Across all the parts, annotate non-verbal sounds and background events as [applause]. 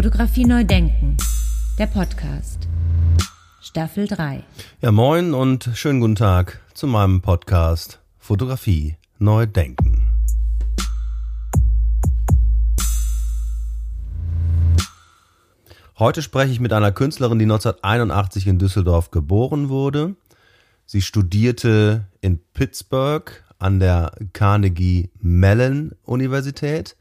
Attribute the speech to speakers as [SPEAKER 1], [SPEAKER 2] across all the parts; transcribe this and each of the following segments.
[SPEAKER 1] Fotografie neu denken. Der Podcast. Staffel 3.
[SPEAKER 2] Ja, moin und schönen guten Tag zu meinem Podcast Fotografie neu denken. Heute spreche ich mit einer Künstlerin, die 1981 in Düsseldorf geboren wurde. Sie studierte in Pittsburgh an der Carnegie Mellon Universität.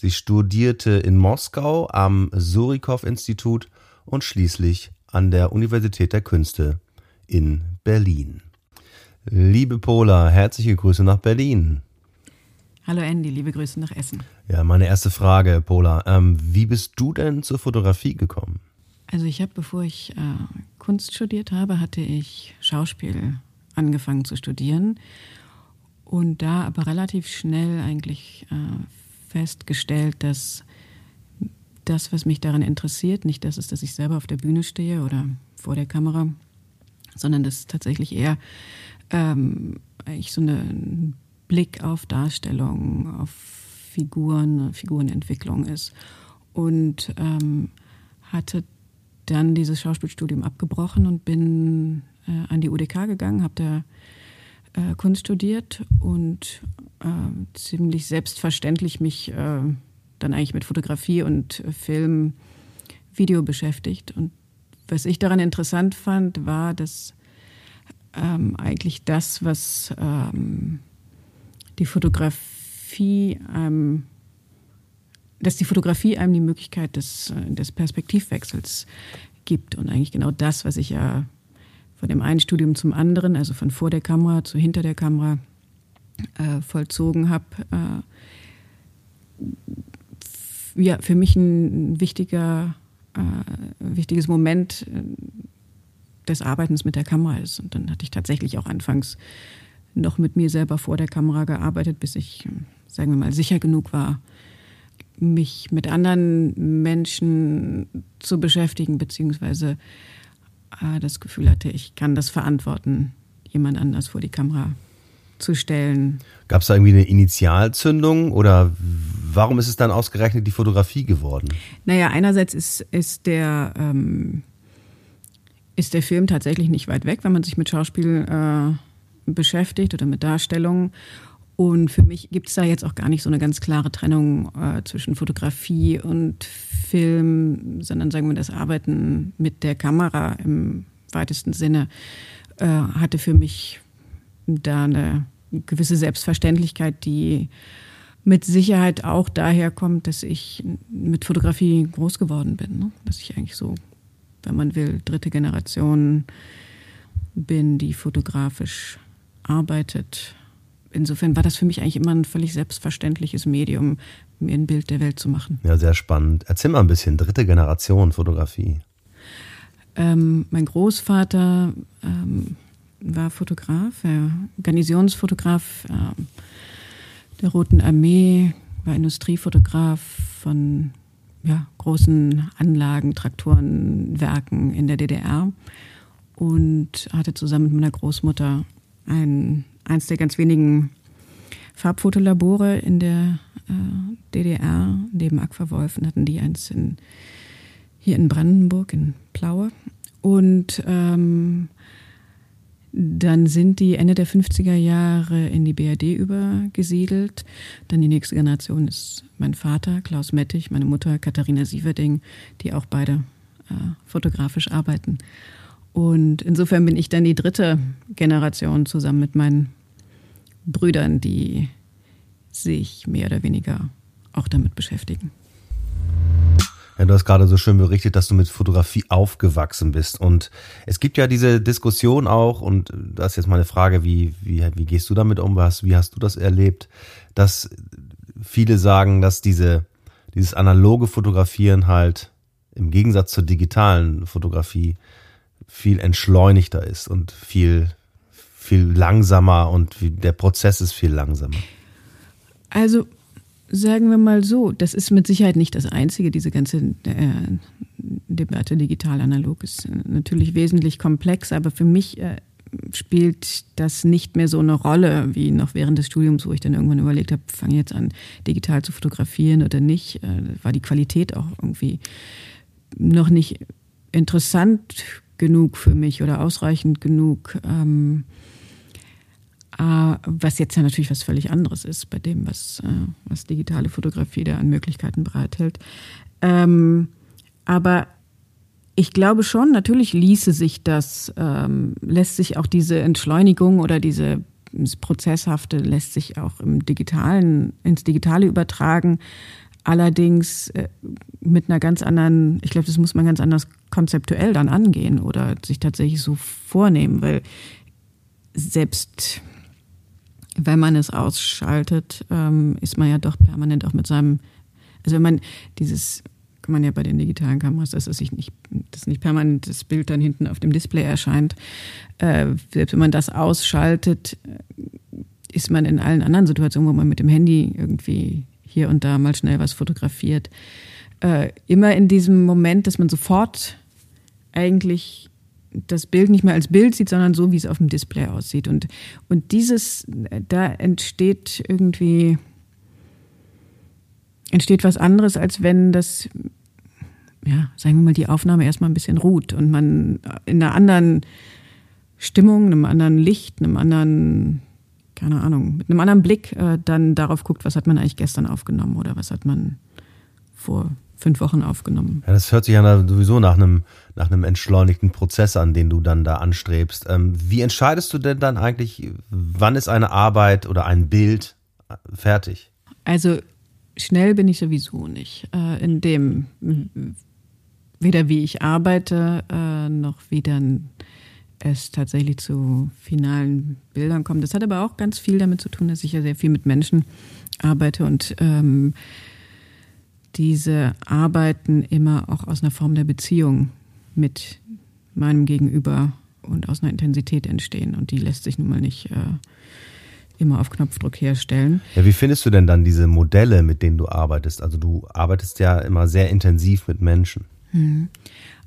[SPEAKER 2] Sie studierte in Moskau am Surikow Institut und schließlich an der Universität der Künste in Berlin. Liebe Pola, herzliche Grüße nach Berlin.
[SPEAKER 3] Hallo Andy, liebe Grüße nach Essen.
[SPEAKER 2] Ja, meine erste Frage, Pola. Ähm, wie bist du denn zur Fotografie gekommen?
[SPEAKER 3] Also ich habe, bevor ich äh, Kunst studiert habe, hatte ich Schauspiel angefangen zu studieren und da aber relativ schnell eigentlich äh, festgestellt, dass das, was mich daran interessiert, nicht das ist, dass ich selber auf der Bühne stehe oder vor der Kamera, sondern dass tatsächlich eher ähm, ich so einen Blick auf Darstellung, auf Figuren, Figurenentwicklung ist. Und ähm, hatte dann dieses Schauspielstudium abgebrochen und bin äh, an die UDK gegangen, habe da äh, Kunst studiert und äh, ziemlich selbstverständlich mich äh, dann eigentlich mit Fotografie und Film, Video beschäftigt. Und was ich daran interessant fand, war, dass ähm, eigentlich das, was ähm, die Fotografie ähm, dass die Fotografie einem die Möglichkeit des, äh, des Perspektivwechsels gibt. Und eigentlich genau das, was ich ja von dem einen Studium zum anderen, also von vor der Kamera zu hinter der Kamera, äh, vollzogen habe. Äh, ja, für mich ein wichtiger, äh, wichtiges Moment äh, des Arbeitens mit der Kamera ist. Und dann hatte ich tatsächlich auch anfangs noch mit mir selber vor der Kamera gearbeitet, bis ich, sagen wir mal, sicher genug war, mich mit anderen Menschen zu beschäftigen, beziehungsweise äh, das Gefühl hatte, ich kann das verantworten, jemand anders vor die Kamera zu stellen.
[SPEAKER 2] Gab es da irgendwie eine Initialzündung oder warum ist es dann ausgerechnet die Fotografie geworden?
[SPEAKER 3] Naja, einerseits ist, ist, der, ähm, ist der Film tatsächlich nicht weit weg, wenn man sich mit Schauspiel äh, beschäftigt oder mit Darstellung. Und für mich gibt es da jetzt auch gar nicht so eine ganz klare Trennung äh, zwischen Fotografie und Film, sondern sagen wir das Arbeiten mit der Kamera im weitesten Sinne äh, hatte für mich da eine gewisse Selbstverständlichkeit, die mit Sicherheit auch daher kommt, dass ich mit Fotografie groß geworden bin. Ne? Dass ich eigentlich so, wenn man will, dritte Generation bin, die fotografisch arbeitet insofern war das für mich eigentlich immer ein völlig selbstverständliches Medium, mir ein Bild der Welt zu machen.
[SPEAKER 2] Ja, sehr spannend. Erzähl mal ein bisschen, dritte Generation Fotografie.
[SPEAKER 3] Ähm, mein Großvater ähm, war Fotograf, er, Garnisonsfotograf äh, der Roten Armee, war Industriefotograf von ja, großen Anlagen, Traktoren, Werken in der DDR und hatte zusammen mit meiner Großmutter ein eins der ganz wenigen Farbfotolabore in der äh, DDR. Neben Aquawolfen hatten die eins in, hier in Brandenburg, in Plaue. Und ähm, dann sind die Ende der 50er Jahre in die BRD übergesiedelt. Dann die nächste Generation ist mein Vater, Klaus Mettich, meine Mutter, Katharina Sieverding, die auch beide äh, fotografisch arbeiten. Und insofern bin ich dann die dritte Generation zusammen mit meinen Brüdern, die sich mehr oder weniger auch damit beschäftigen.
[SPEAKER 2] Ja, du hast gerade so schön berichtet, dass du mit Fotografie aufgewachsen bist. Und es gibt ja diese Diskussion auch, und das ist jetzt meine Frage, wie, wie, wie gehst du damit um? Was, wie hast du das erlebt? Dass viele sagen, dass diese, dieses analoge Fotografieren halt im Gegensatz zur digitalen Fotografie viel entschleunigter ist und viel viel langsamer und der Prozess ist viel langsamer.
[SPEAKER 3] Also sagen wir mal so, das ist mit Sicherheit nicht das Einzige. Diese ganze äh, Debatte digital-analog ist natürlich wesentlich komplexer, aber für mich, äh, spielt das nicht mehr so eine Rolle wie noch während des Studiums, wo ich dann irgendwann überlegt habe, fange jetzt an, digital zu fotografieren oder nicht. Äh, war die Qualität auch irgendwie noch nicht interessant genug für mich oder ausreichend genug. Ähm, äh, was jetzt ja natürlich was völlig anderes ist bei dem, was, äh, was digitale Fotografie da an Möglichkeiten bereithält. Ähm, aber ich glaube schon, natürlich ließe sich das, ähm, lässt sich auch diese Entschleunigung oder diese Prozesshafte lässt sich auch im Digitalen, ins Digitale übertragen. Allerdings äh, mit einer ganz anderen, ich glaube, das muss man ganz anders konzeptuell dann angehen oder sich tatsächlich so vornehmen, weil selbst wenn man es ausschaltet, ähm, ist man ja doch permanent auch mit seinem, also wenn man dieses kann man ja bei den digitalen Kameras, dass es sich nicht, dass nicht permanent das Bild dann hinten auf dem Display erscheint. Äh, selbst wenn man das ausschaltet, ist man in allen anderen Situationen, wo man mit dem Handy irgendwie hier und da mal schnell was fotografiert, äh, immer in diesem Moment, dass man sofort eigentlich das Bild nicht mehr als Bild sieht, sondern so, wie es auf dem Display aussieht. Und, und dieses, da entsteht irgendwie entsteht was anderes, als wenn das, ja, sagen wir mal, die Aufnahme erstmal ein bisschen ruht und man in einer anderen Stimmung, einem anderen Licht, einem anderen, keine Ahnung, mit einem anderen Blick äh, dann darauf guckt, was hat man eigentlich gestern aufgenommen oder was hat man vor fünf Wochen aufgenommen.
[SPEAKER 2] Ja, das hört sich ja sowieso nach einem, nach einem entschleunigten Prozess an, den du dann da anstrebst. Ähm, wie entscheidest du denn dann eigentlich, wann ist eine Arbeit oder ein Bild fertig?
[SPEAKER 3] Also schnell bin ich sowieso nicht. Äh, in dem, weder wie ich arbeite, äh, noch wie dann es tatsächlich zu finalen Bildern kommt. Das hat aber auch ganz viel damit zu tun, dass ich ja sehr viel mit Menschen arbeite und ähm, diese Arbeiten immer auch aus einer Form der Beziehung mit meinem Gegenüber und aus einer Intensität entstehen. Und die lässt sich nun mal nicht äh, immer auf Knopfdruck herstellen.
[SPEAKER 2] Ja, wie findest du denn dann diese Modelle, mit denen du arbeitest? Also du arbeitest ja immer sehr intensiv mit Menschen.
[SPEAKER 3] Hm.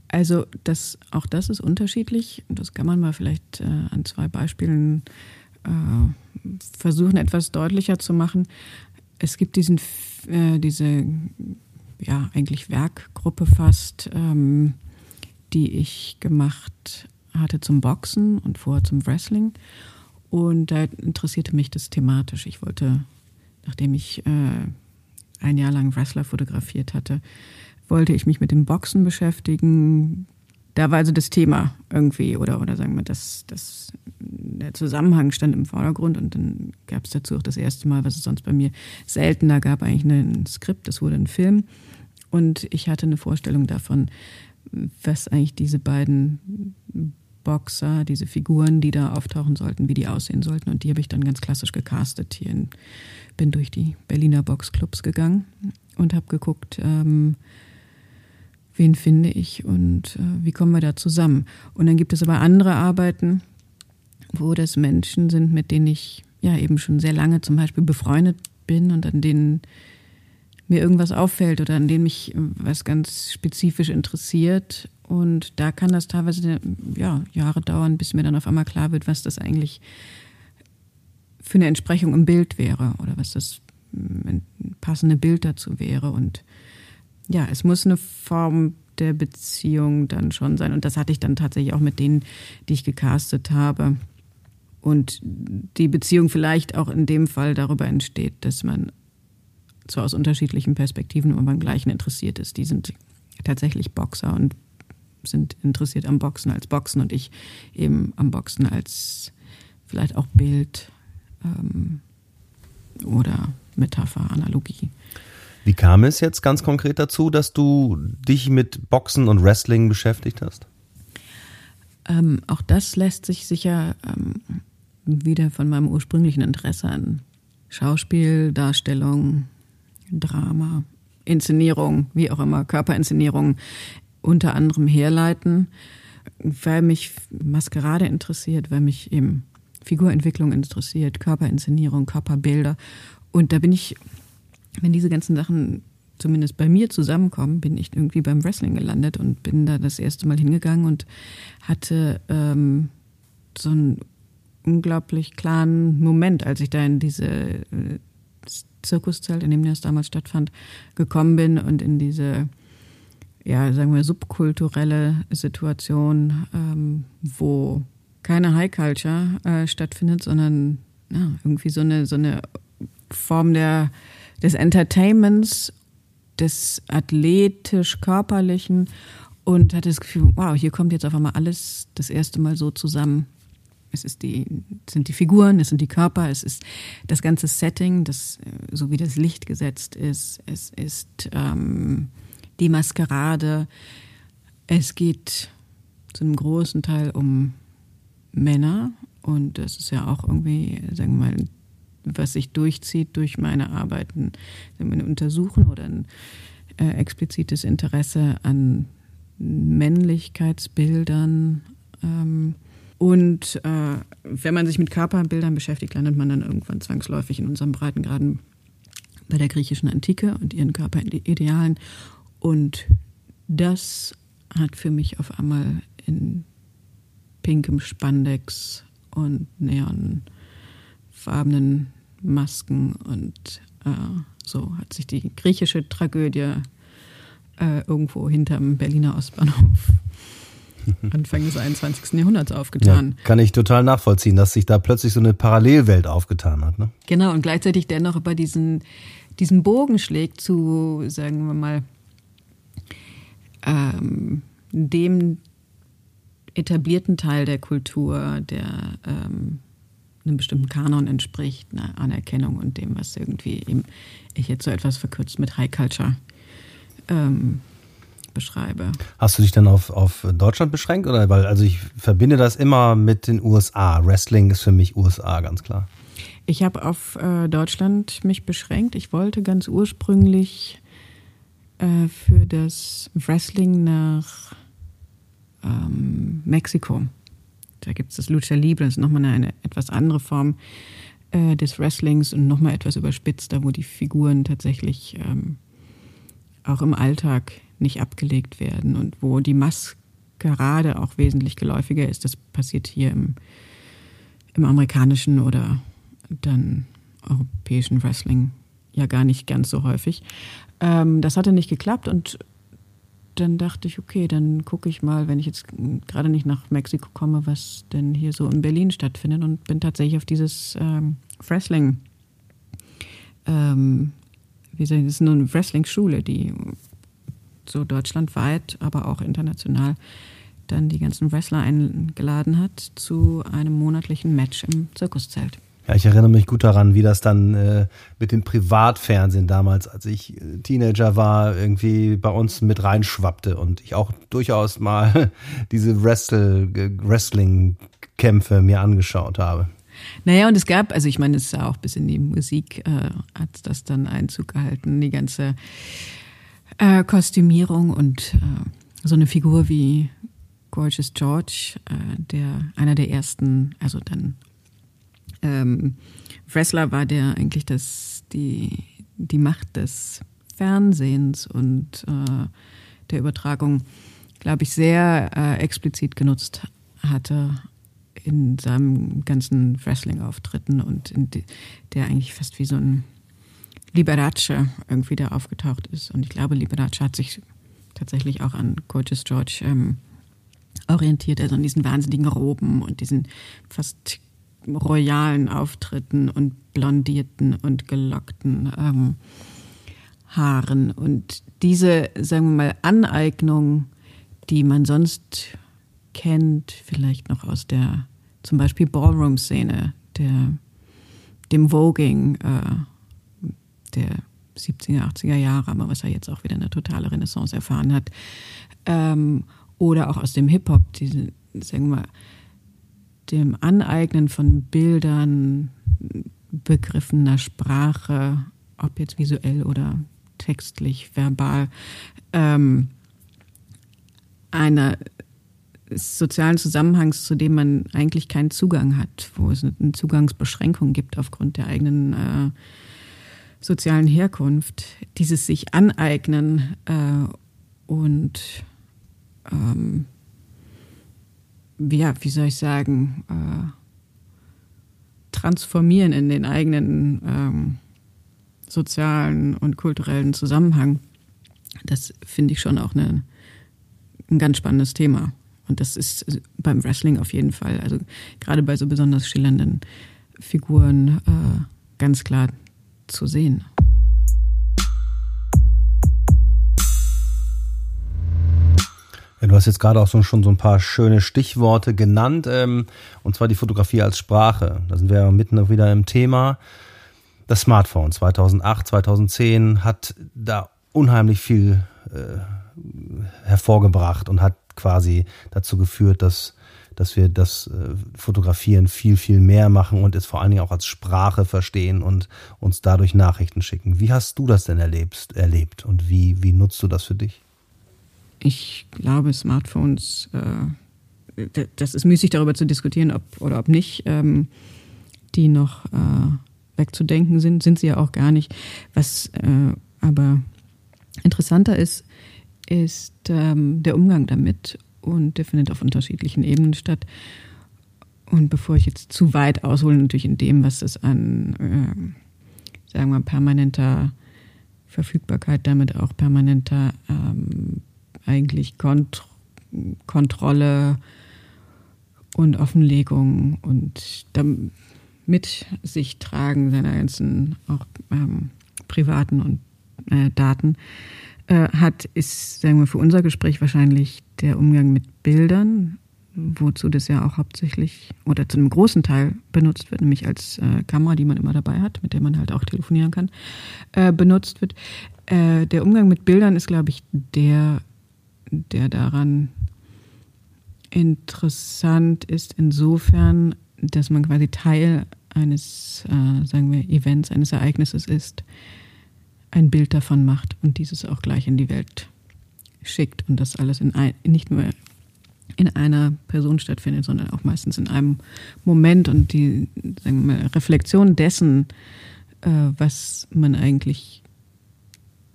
[SPEAKER 3] Also das, auch das ist unterschiedlich. Das kann man mal vielleicht äh, an zwei Beispielen äh, versuchen, etwas deutlicher zu machen. Es gibt diesen, äh, diese, ja, eigentlich Werkgruppe fast, ähm, die ich gemacht hatte zum Boxen und vorher zum Wrestling. Und da interessierte mich das thematisch. Ich wollte, nachdem ich äh, ein Jahr lang Wrestler fotografiert hatte, wollte ich mich mit dem Boxen beschäftigen. Da war also das Thema irgendwie, oder, oder sagen wir, das, das, der Zusammenhang stand im Vordergrund und dann gab es dazu auch das erste Mal, was es sonst bei mir seltener gab, eigentlich ein Skript, das wurde ein Film. Und ich hatte eine Vorstellung davon, was eigentlich diese beiden Boxer, diese Figuren, die da auftauchen sollten, wie die aussehen sollten. Und die habe ich dann ganz klassisch gecastet hier. In, bin durch die Berliner Boxclubs gegangen und habe geguckt, ähm, wen finde ich und äh, wie kommen wir da zusammen. Und dann gibt es aber andere Arbeiten, wo das Menschen sind, mit denen ich ja eben schon sehr lange zum Beispiel befreundet bin und an denen mir irgendwas auffällt oder an denen mich was ganz spezifisch interessiert und da kann das teilweise ja, Jahre dauern, bis mir dann auf einmal klar wird, was das eigentlich für eine Entsprechung im Bild wäre oder was das mm, passende Bild dazu wäre. Und ja, es muss eine Form der Beziehung dann schon sein. Und das hatte ich dann tatsächlich auch mit denen, die ich gecastet habe. Und die Beziehung vielleicht auch in dem Fall darüber entsteht, dass man zwar aus unterschiedlichen Perspektiven aber beim Gleichen interessiert ist. Die sind tatsächlich Boxer und sind interessiert am Boxen als Boxen und ich eben am Boxen als vielleicht auch Bild ähm, oder Metapher, Analogie.
[SPEAKER 2] Wie kam es jetzt ganz konkret dazu, dass du dich mit Boxen und Wrestling beschäftigt hast?
[SPEAKER 3] Ähm, auch das lässt sich sicher ähm, wieder von meinem ursprünglichen Interesse an Schauspiel, Darstellung, Drama, Inszenierung, wie auch immer, Körperinszenierung unter anderem herleiten, weil mich Maskerade interessiert, weil mich eben Figurentwicklung interessiert, Körperinszenierung, Körperbilder. Und da bin ich, wenn diese ganzen Sachen zumindest bei mir zusammenkommen, bin ich irgendwie beim Wrestling gelandet und bin da das erste Mal hingegangen und hatte ähm, so einen unglaublich klaren Moment, als ich da in diese äh, Zirkuszelt, in dem das damals stattfand, gekommen bin und in diese, ja, sagen wir, subkulturelle Situation, ähm, wo keine High Culture äh, stattfindet, sondern ja, irgendwie so eine, so eine Form der, des Entertainments, des athletisch-körperlichen und hatte das Gefühl, wow, hier kommt jetzt auf einmal alles das erste Mal so zusammen. Es ist die, sind die Figuren, es sind die Körper, es ist das ganze Setting, das, so wie das Licht gesetzt ist, es ist ähm, die Maskerade. Es geht zu einem großen Teil um Männer und das ist ja auch irgendwie, sagen wir mal, was sich durchzieht durch meine Arbeiten, meine Untersuchen oder ein äh, explizites Interesse an Männlichkeitsbildern. Ähm, und äh, wenn man sich mit Körperbildern beschäftigt, landet man dann irgendwann zwangsläufig in unserem Breitengraden bei der griechischen Antike und ihren Körperidealen. Und das hat für mich auf einmal in pinkem Spandex und neonfarbenen Masken und äh, so hat sich die griechische Tragödie äh, irgendwo hinterm Berliner Ostbahnhof [laughs] Anfang des 21. Jahrhunderts aufgetan.
[SPEAKER 2] Ja, kann ich total nachvollziehen, dass sich da plötzlich so eine Parallelwelt aufgetan hat. Ne?
[SPEAKER 3] Genau, und gleichzeitig dennoch über diesen, diesen Bogen schlägt zu, sagen wir mal, ähm, dem etablierten Teil der Kultur, der ähm, einem bestimmten Kanon entspricht, einer Anerkennung und dem, was irgendwie eben ich jetzt so etwas verkürzt mit High Culture ähm, beschreibe.
[SPEAKER 2] Hast du dich dann auf, auf Deutschland beschränkt? Oder weil, also ich verbinde das immer mit den USA. Wrestling ist für mich USA, ganz klar.
[SPEAKER 3] Ich habe auf äh, Deutschland mich beschränkt. Ich wollte ganz ursprünglich äh, für das Wrestling nach ähm, Mexiko. Da gibt es das Lucha Libre, das ist nochmal eine, eine etwas andere Form äh, des Wrestlings und nochmal etwas überspitzt, da wo die Figuren tatsächlich ähm, auch im Alltag nicht abgelegt werden und wo die Maskerade auch wesentlich geläufiger ist. Das passiert hier im, im amerikanischen oder dann europäischen Wrestling ja gar nicht ganz so häufig. Ähm, das hatte nicht geklappt und dann dachte ich, okay, dann gucke ich mal, wenn ich jetzt gerade nicht nach Mexiko komme, was denn hier so in Berlin stattfindet und bin tatsächlich auf dieses ähm, Wrestling, ähm, wie soll ich, das ist nur eine Wrestling-Schule, die so deutschlandweit, aber auch international dann die ganzen Wrestler eingeladen hat zu einem monatlichen Match im Zirkuszelt.
[SPEAKER 2] Ja, ich erinnere mich gut daran, wie das dann äh, mit dem Privatfernsehen damals, als ich äh, Teenager war, irgendwie bei uns mit reinschwappte und ich auch durchaus mal [laughs] diese Wrestling-Kämpfe mir angeschaut habe.
[SPEAKER 3] Naja, und es gab, also ich meine, es ja auch bis in die Musik äh, hat das dann Einzug gehalten, die ganze äh, Kostümierung und äh, so eine Figur wie Gorgeous George, äh, der einer der ersten, also dann ähm, Wrestler war, der eigentlich das, die, die Macht des Fernsehens und äh, der Übertragung, glaube ich, sehr äh, explizit genutzt hatte in seinem ganzen Wrestling-Auftritten und die, der eigentlich fast wie so ein Liberace irgendwie da aufgetaucht ist. Und ich glaube, Liberace hat sich tatsächlich auch an Gorgeous George ähm, orientiert, also an diesen wahnsinnigen Roben und diesen fast royalen Auftritten und blondierten und gelockten ähm, Haaren. Und diese, sagen wir mal, Aneignung, die man sonst kennt, vielleicht noch aus der zum Beispiel Ballroom-Szene, der, dem Voging, äh, der 70er, 80er Jahre, aber was er jetzt auch wieder eine totale Renaissance erfahren hat. Ähm, oder auch aus dem Hip-Hop, diese, sagen wir mal, dem Aneignen von Bildern, Begriffen einer Sprache, ob jetzt visuell oder textlich, verbal, ähm, einer sozialen Zusammenhangs, zu dem man eigentlich keinen Zugang hat, wo es eine Zugangsbeschränkung gibt aufgrund der eigenen äh, sozialen Herkunft, dieses sich aneignen äh, und ähm, ja, wie soll ich sagen, äh, transformieren in den eigenen ähm, sozialen und kulturellen Zusammenhang. Das finde ich schon auch eine, ein ganz spannendes Thema. Und das ist beim Wrestling auf jeden Fall, also gerade bei so besonders schillernden Figuren äh, ganz klar zu sehen.
[SPEAKER 2] Du hast jetzt gerade auch schon so ein paar schöne Stichworte genannt, ähm, und zwar die Fotografie als Sprache. Da sind wir ja mitten wieder im Thema. Das Smartphone 2008, 2010 hat da unheimlich viel äh, hervorgebracht und hat quasi dazu geführt, dass, dass wir das äh, Fotografieren viel, viel mehr machen und es vor allen Dingen auch als Sprache verstehen und uns dadurch Nachrichten schicken. Wie hast du das denn erlebt, erlebt und wie, wie nutzt du das für dich?
[SPEAKER 3] Ich glaube, Smartphones, äh, das ist müßig darüber zu diskutieren, ob oder ob nicht, ähm, die noch äh, wegzudenken sind, sind sie ja auch gar nicht. Was äh, aber interessanter ist, ist ähm, der Umgang damit und der findet auf unterschiedlichen Ebenen statt. Und bevor ich jetzt zu weit aushole, natürlich in dem, was es an, äh, sagen wir, permanenter Verfügbarkeit, damit auch permanenter ähm, eigentlich Kont Kontrolle und Offenlegung und mit sich tragen seiner ganzen auch ähm, privaten und äh, Daten äh, hat, ist, sagen wir, für unser Gespräch wahrscheinlich der Umgang mit Bildern, wozu das ja auch hauptsächlich oder zu einem großen Teil benutzt wird, nämlich als äh, Kamera, die man immer dabei hat, mit der man halt auch telefonieren kann, äh, benutzt wird. Äh, der Umgang mit Bildern ist, glaube ich, der, der daran interessant ist, insofern, dass man quasi Teil eines, äh, sagen wir, Events, eines Ereignisses ist, ein Bild davon macht und dieses auch gleich in die Welt schickt und das alles in ein, nicht nur in einer Person stattfindet, sondern auch meistens in einem Moment und die sagen wir mal, Reflexion dessen, äh, was man eigentlich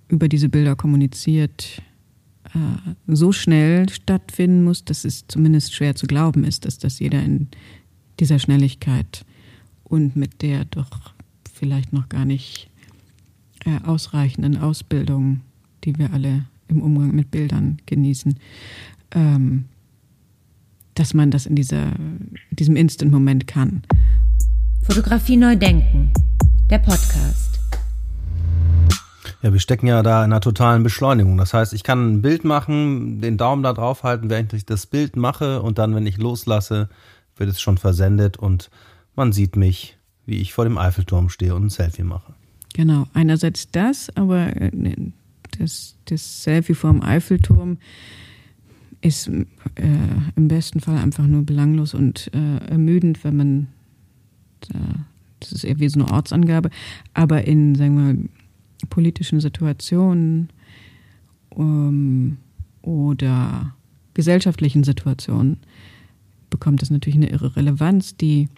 [SPEAKER 3] über diese Bilder kommuniziert, äh, so schnell stattfinden muss, dass es zumindest schwer zu glauben ist, dass das jeder in dieser Schnelligkeit und mit der doch vielleicht noch gar nicht äh, ausreichenden Ausbildung, die wir alle im Umgang mit Bildern genießen, ähm, dass man das in dieser, diesem Instant-Moment kann.
[SPEAKER 1] Fotografie neu denken, der Podcast.
[SPEAKER 2] Ja, wir stecken ja da in einer totalen Beschleunigung. Das heißt, ich kann ein Bild machen, den Daumen da drauf halten, während ich das Bild mache und dann, wenn ich loslasse, wird es schon versendet und man sieht mich, wie ich vor dem Eiffelturm stehe und ein Selfie mache.
[SPEAKER 3] Genau, einerseits das, aber äh, das, das Selfie vorm Eiffelturm ist äh, im besten Fall einfach nur belanglos und äh, ermüdend, wenn man, äh, das ist eher wie so eine Ortsangabe, aber in, sagen wir mal, politischen Situationen um, oder gesellschaftlichen Situationen bekommt das natürlich eine irre Relevanz, die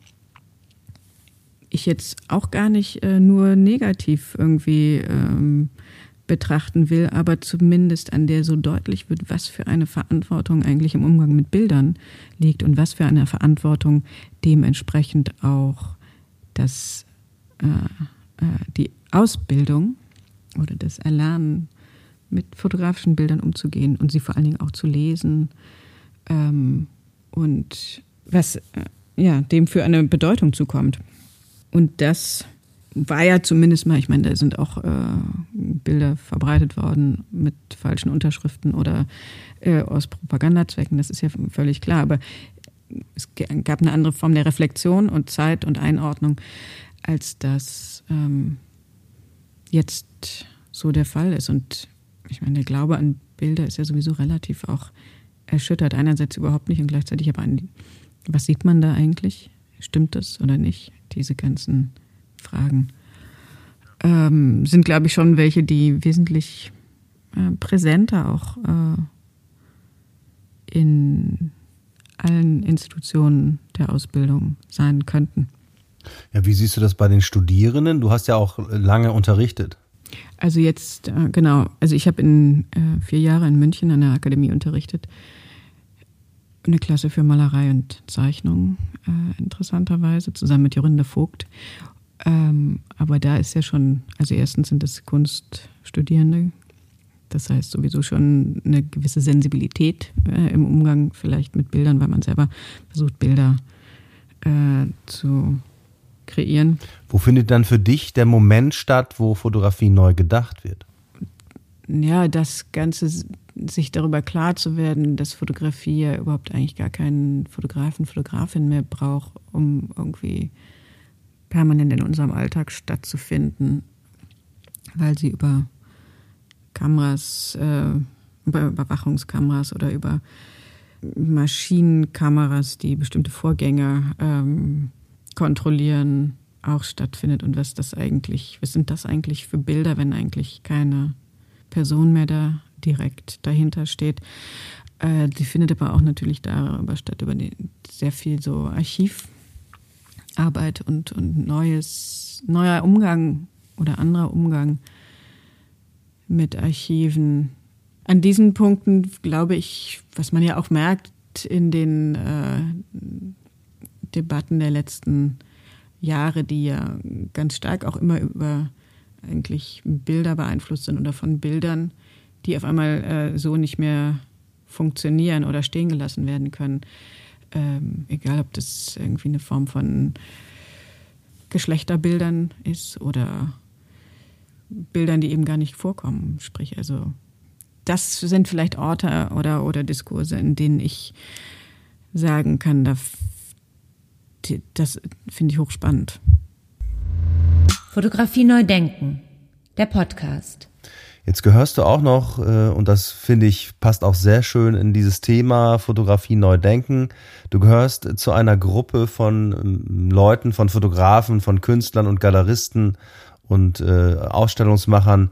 [SPEAKER 3] ich jetzt auch gar nicht äh, nur negativ irgendwie ähm, betrachten will, aber zumindest an der so deutlich wird, was für eine Verantwortung eigentlich im Umgang mit Bildern liegt und was für eine Verantwortung dementsprechend auch das, äh, äh, die Ausbildung oder das Erlernen mit fotografischen Bildern umzugehen und sie vor allen Dingen auch zu lesen ähm, und was äh, ja, dem für eine Bedeutung zukommt. Und das war ja zumindest mal, ich meine, da sind auch äh, Bilder verbreitet worden mit falschen Unterschriften oder äh, aus Propagandazwecken, das ist ja völlig klar. Aber es gab eine andere Form der Reflexion und Zeit und Einordnung, als das ähm, jetzt so der Fall ist. Und ich meine, der Glaube an Bilder ist ja sowieso relativ auch erschüttert. Einerseits überhaupt nicht und gleichzeitig aber an, was sieht man da eigentlich? Stimmt das oder nicht? diese ganzen Fragen ähm, sind, glaube ich, schon welche, die wesentlich äh, präsenter auch äh, in allen Institutionen der Ausbildung sein könnten.
[SPEAKER 2] Ja, wie siehst du das bei den Studierenden? Du hast ja auch lange unterrichtet.
[SPEAKER 3] Also jetzt, äh, genau, also ich habe in äh, vier Jahre in München an der Akademie unterrichtet. eine Klasse für Malerei und Zeichnung, äh, interessanterweise, zusammen mit Jorinde Vogt. Ähm, aber da ist ja schon, also erstens sind das Kunststudierende, das heißt sowieso schon eine gewisse Sensibilität äh, im Umgang vielleicht mit Bildern, weil man selber versucht, Bilder zu kreieren.
[SPEAKER 2] Wo findet dann für dich der Moment statt, wo Fotografie neu gedacht wird?
[SPEAKER 3] Ja, das Ganze, sich darüber klar zu werden, dass Fotografie ja überhaupt eigentlich gar keinen Fotografen, Fotografin mehr braucht, um irgendwie permanent in unserem Alltag stattzufinden, weil sie über Kameras, äh, über Überwachungskameras oder über Maschinenkameras, die bestimmte Vorgänge ähm, kontrollieren, auch stattfindet und was das eigentlich, was sind das eigentlich für Bilder, wenn eigentlich keine Person mehr da direkt dahinter steht. Äh, findet aber auch natürlich darüber statt, über die, sehr viel so Archivarbeit und, und neues, neuer Umgang oder anderer Umgang mit Archiven. An diesen Punkten glaube ich, was man ja auch merkt in den äh, Debatten der letzten Jahre, die ja ganz stark auch immer über eigentlich Bilder beeinflusst sind oder von Bildern, die auf einmal äh, so nicht mehr funktionieren oder stehen gelassen werden können. Ähm, egal, ob das irgendwie eine Form von Geschlechterbildern ist oder Bildern, die eben gar nicht vorkommen. Sprich, also das sind vielleicht Orte oder, oder Diskurse, in denen ich sagen kann, da das finde ich hochspannend.
[SPEAKER 1] Fotografie neu denken, der Podcast.
[SPEAKER 2] Jetzt gehörst du auch noch, äh, und das finde ich passt auch sehr schön in dieses Thema Fotografie neu denken. Du gehörst zu einer Gruppe von ähm, Leuten, von Fotografen, von Künstlern und Galeristen und äh, Ausstellungsmachern,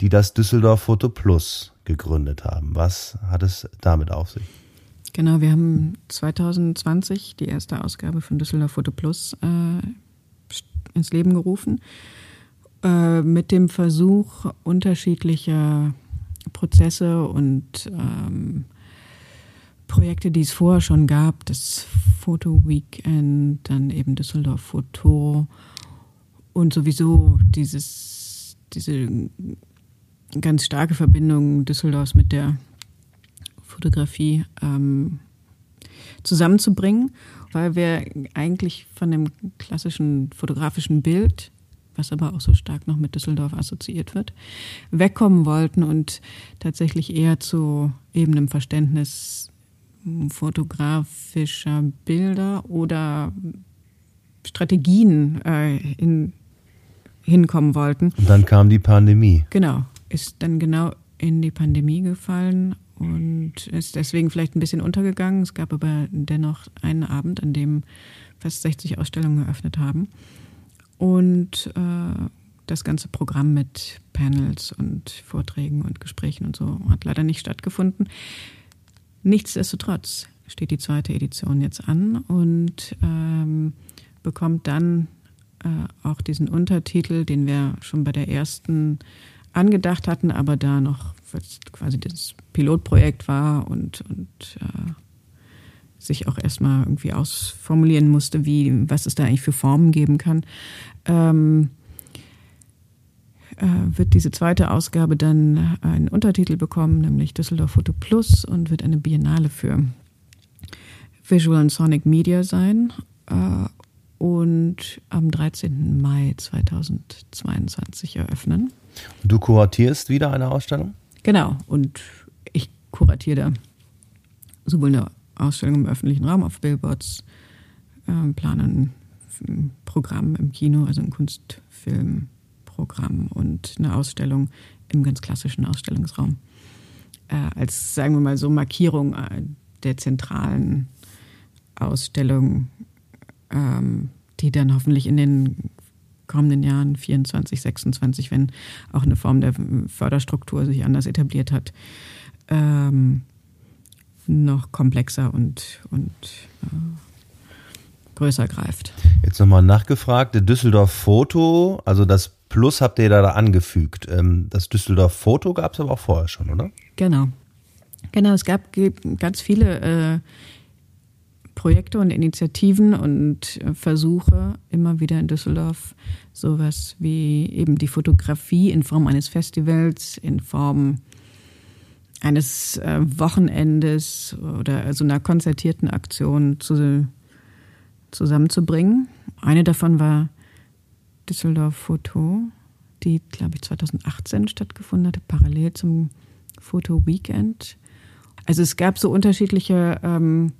[SPEAKER 2] die das Düsseldorf Foto Plus gegründet haben. Was hat es damit auf sich?
[SPEAKER 3] Genau, wir haben 2020 die erste Ausgabe von Düsseldorf Foto Plus äh, ins Leben gerufen, äh, mit dem Versuch unterschiedlicher Prozesse und ähm, Projekte, die es vorher schon gab, das Foto Weekend, dann eben Düsseldorf Foto und sowieso dieses, diese ganz starke Verbindung Düsseldorfs mit der Fotografie ähm, zusammenzubringen, weil wir eigentlich von dem klassischen fotografischen Bild, was aber auch so stark noch mit Düsseldorf assoziiert wird, wegkommen wollten und tatsächlich eher zu eben einem Verständnis fotografischer Bilder oder Strategien äh, in, hinkommen wollten.
[SPEAKER 2] Und dann kam die Pandemie.
[SPEAKER 3] Genau, ist dann genau in die Pandemie gefallen und ist deswegen vielleicht ein bisschen untergegangen. Es gab aber dennoch einen Abend, an dem fast 60 Ausstellungen geöffnet haben. Und äh, das ganze Programm mit Panels und Vorträgen und Gesprächen und so hat leider nicht stattgefunden. Nichtsdestotrotz steht die zweite Edition jetzt an und ähm, bekommt dann äh, auch diesen Untertitel, den wir schon bei der ersten angedacht hatten, aber da noch quasi das Pilotprojekt war und, und äh, sich auch erstmal irgendwie ausformulieren musste, wie, was es da eigentlich für Formen geben kann, ähm, äh, wird diese zweite Ausgabe dann einen Untertitel bekommen, nämlich Düsseldorf Foto Plus und wird eine Biennale für Visual and Sonic Media sein. Äh, und am 13. Mai 2022 eröffnen.
[SPEAKER 2] Du kuratierst wieder eine Ausstellung?
[SPEAKER 3] Genau, und ich kuratiere da sowohl eine Ausstellung im öffentlichen Raum auf Billboards, äh, plane ein Programm im Kino, also ein Kunstfilmprogramm und eine Ausstellung im ganz klassischen Ausstellungsraum. Äh, als, sagen wir mal so, Markierung äh, der zentralen Ausstellung, ähm, die dann hoffentlich in den kommenden Jahren, 24, 26, wenn auch eine Form der Förderstruktur sich anders etabliert hat, ähm, noch komplexer und, und äh, größer greift.
[SPEAKER 2] Jetzt nochmal nachgefragt, der Düsseldorf Foto, also das Plus habt ihr da, da angefügt. Ähm, das Düsseldorf Foto gab es aber auch vorher schon, oder?
[SPEAKER 3] Genau. Genau, es gab ganz viele äh, Projekte und Initiativen und Versuche immer wieder in Düsseldorf sowas wie eben die Fotografie in Form eines Festivals, in Form eines äh, Wochenendes oder also einer konzertierten Aktion zu, zusammenzubringen. Eine davon war Düsseldorf Foto, die, glaube ich, 2018 stattgefunden hatte, parallel zum Foto Weekend. Also es gab so unterschiedliche ähm,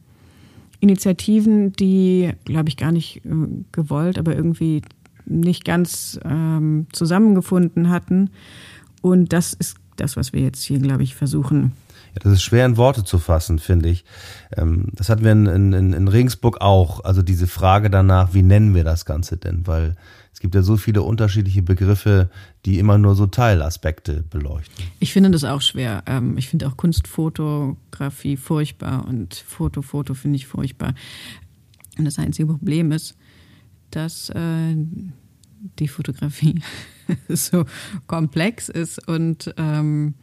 [SPEAKER 3] Initiativen, die, glaube ich, gar nicht äh, gewollt, aber irgendwie nicht ganz ähm, zusammengefunden hatten. Und das ist das, was wir jetzt hier, glaube ich, versuchen.
[SPEAKER 2] Das ist schwer in Worte zu fassen, finde ich. Ähm, das hatten wir in, in, in Regensburg auch. Also diese Frage danach, wie nennen wir das Ganze denn? Weil es gibt ja so viele unterschiedliche Begriffe, die immer nur so Teilaspekte beleuchten.
[SPEAKER 3] Ich finde das auch schwer. Ähm, ich finde auch Kunstfotografie furchtbar und Foto, Foto finde ich furchtbar. Und das einzige Problem ist, dass äh, die Fotografie [laughs] so komplex ist und ähm,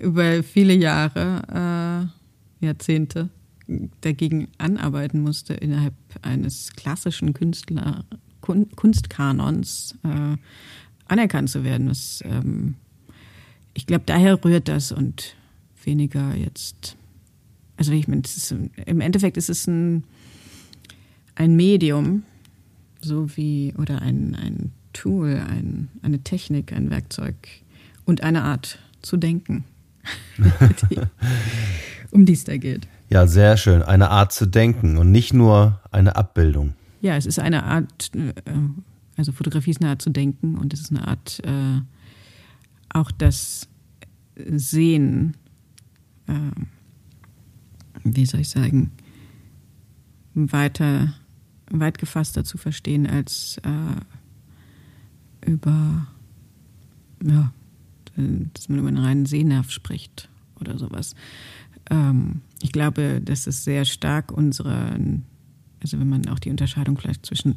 [SPEAKER 3] über viele Jahre, äh, Jahrzehnte dagegen anarbeiten musste, innerhalb eines klassischen Künstler, Kunstkanons äh, anerkannt zu werden. Das, ähm, ich glaube, daher rührt das und weniger jetzt. Also ich meine, im Endeffekt ist es ein, ein Medium, so wie, oder ein, ein Tool, ein, eine Technik, ein Werkzeug und eine Art zu denken, die, [laughs] um die es da geht.
[SPEAKER 2] Ja, sehr schön. Eine Art zu denken und nicht nur eine Abbildung.
[SPEAKER 3] Ja, es ist eine Art, äh, also Fotografie ist eine Art zu denken und es ist eine Art, äh, auch das Sehen, äh, wie soll ich sagen, weiter weit gefasster zu verstehen als äh, über, ja, dass man über einen reinen Sehnerv spricht oder sowas. Ähm, ich glaube, dass es sehr stark unsere, also wenn man auch die Unterscheidung vielleicht zwischen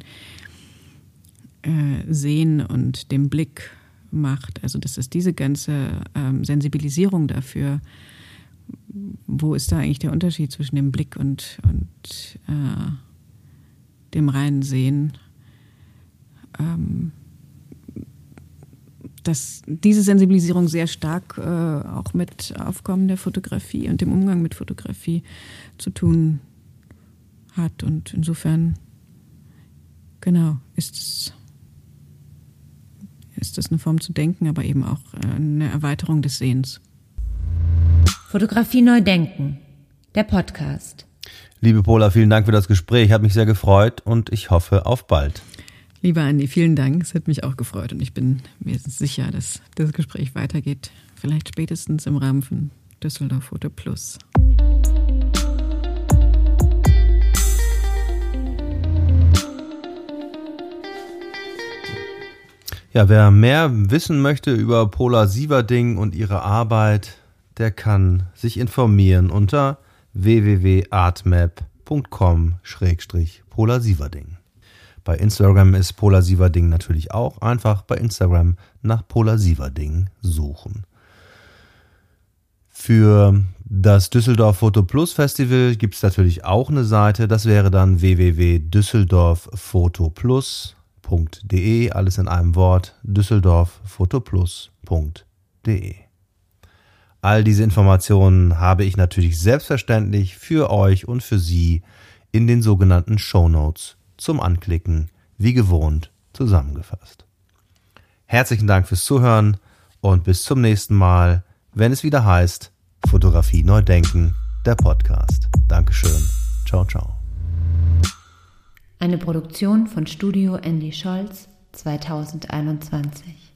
[SPEAKER 3] äh, Sehen und dem Blick macht, also dass es diese ganze ähm, Sensibilisierung dafür, wo ist da eigentlich der Unterschied zwischen dem Blick und, und äh, dem reinen Sehen, ähm, dass diese Sensibilisierung sehr stark äh, auch mit Aufkommen der Fotografie und dem Umgang mit Fotografie zu tun hat. Und insofern, genau, ist es, ist das eine Form zu denken, aber eben auch äh, eine Erweiterung des Sehens.
[SPEAKER 1] Fotografie neu denken, der Podcast.
[SPEAKER 2] Liebe Pola, vielen Dank für das Gespräch. Hat mich sehr gefreut und ich hoffe auf bald.
[SPEAKER 3] Lieber Andi, vielen Dank. Es hat mich auch gefreut und ich bin mir sicher, dass das Gespräch weitergeht. Vielleicht spätestens im Rahmen von Düsseldorf Foto Plus.
[SPEAKER 2] Ja, wer mehr wissen möchte über Pola Sieverding und ihre Arbeit, der kann sich informieren unter www.artmap.com-polarsieverding. Bei Instagram ist Polarsieverding natürlich auch. Einfach bei Instagram nach Polarsieverding suchen. Für das Düsseldorf Photo Plus Festival gibt es natürlich auch eine Seite. Das wäre dann www.düsseldorffotoplus.de. Alles in einem Wort. düsseldorffotoplus.de. All diese Informationen habe ich natürlich selbstverständlich für euch und für Sie in den sogenannten Show Notes zum Anklicken, wie gewohnt, zusammengefasst. Herzlichen Dank fürs Zuhören und bis zum nächsten Mal, wenn es wieder heißt Fotografie neu denken, der Podcast. Dankeschön. Ciao, ciao.
[SPEAKER 1] Eine Produktion von Studio Andy Scholz 2021.